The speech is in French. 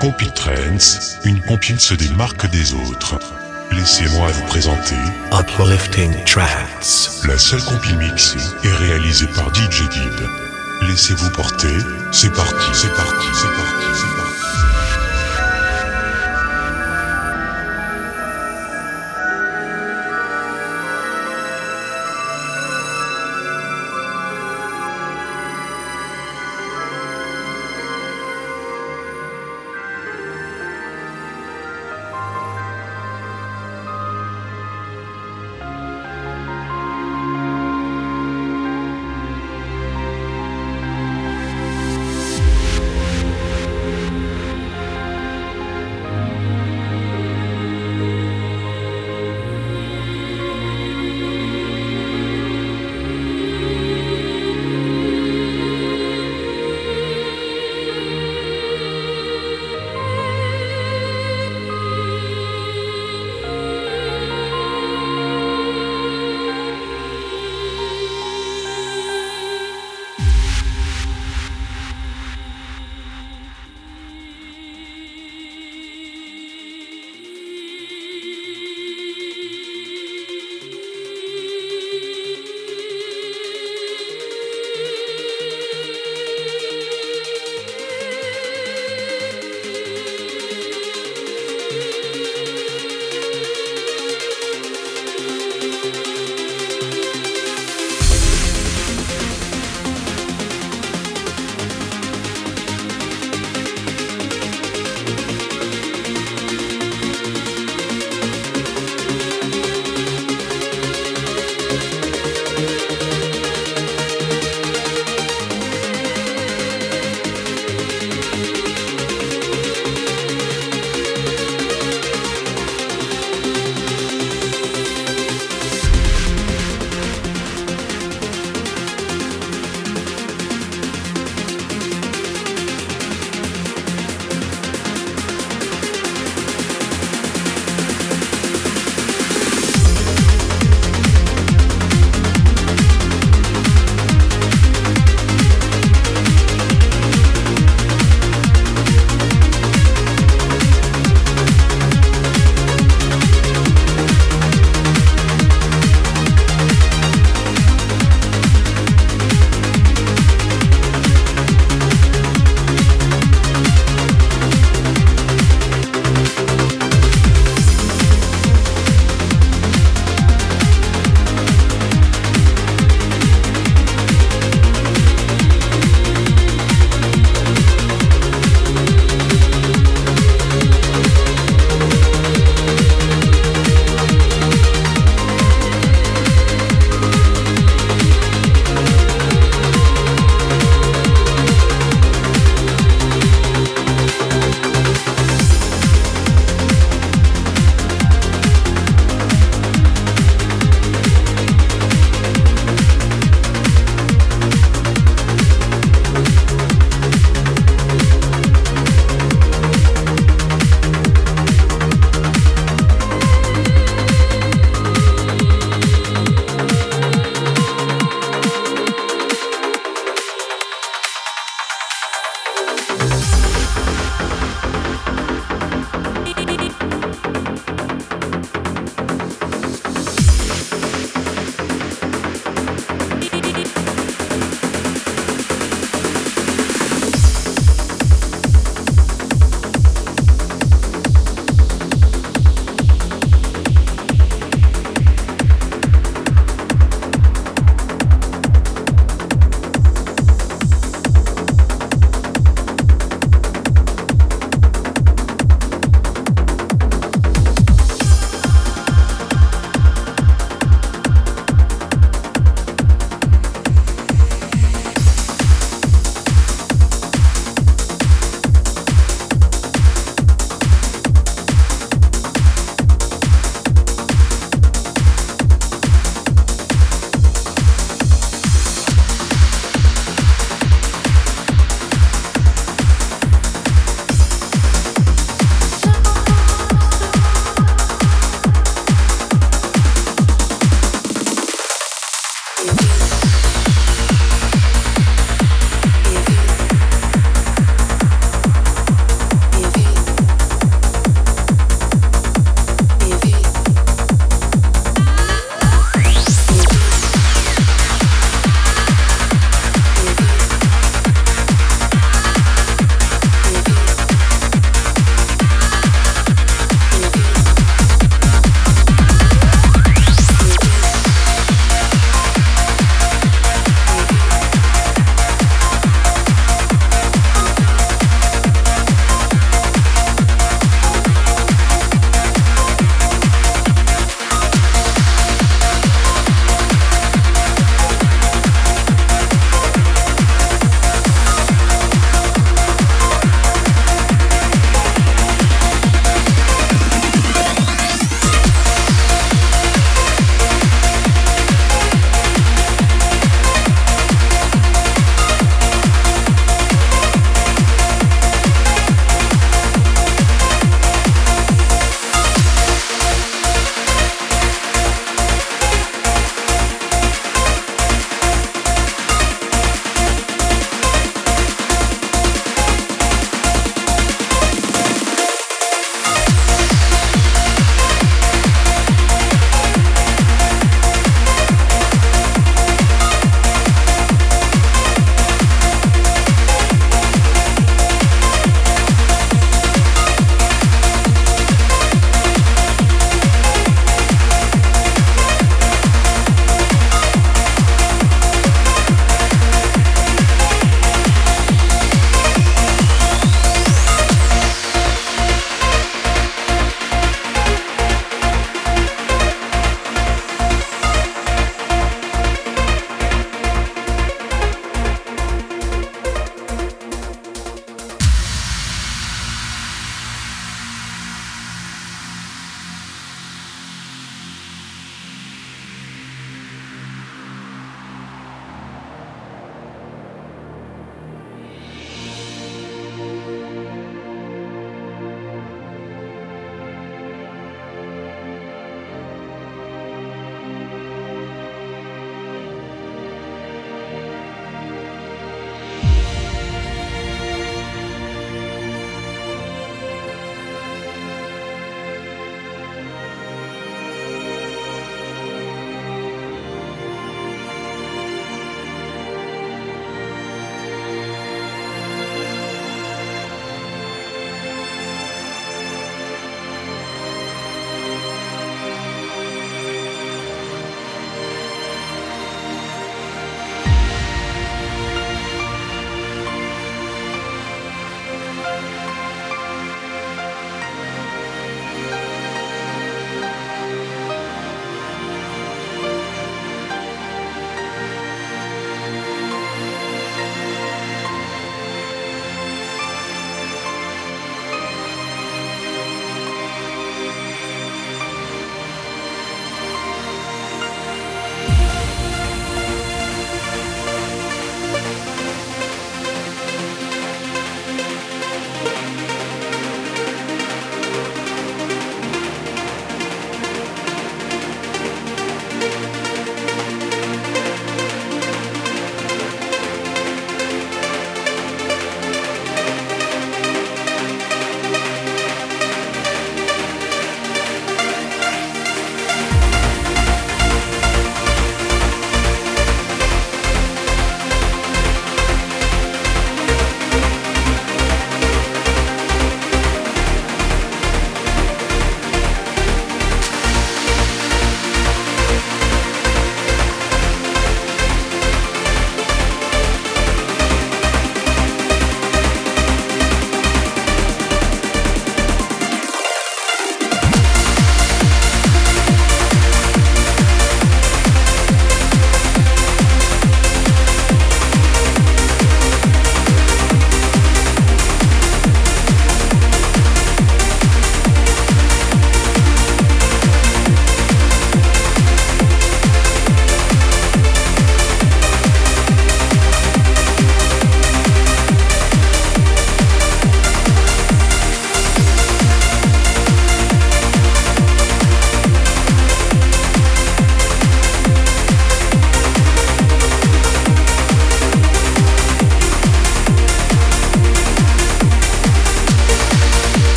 Compil Trends, une compile se démarque des autres. Laissez-moi vous présenter Uplifting Trance. la seule compile mixée et réalisée par DJ Dib. Laissez-vous porter, c'est parti, c'est parti, c'est parti, c'est parti.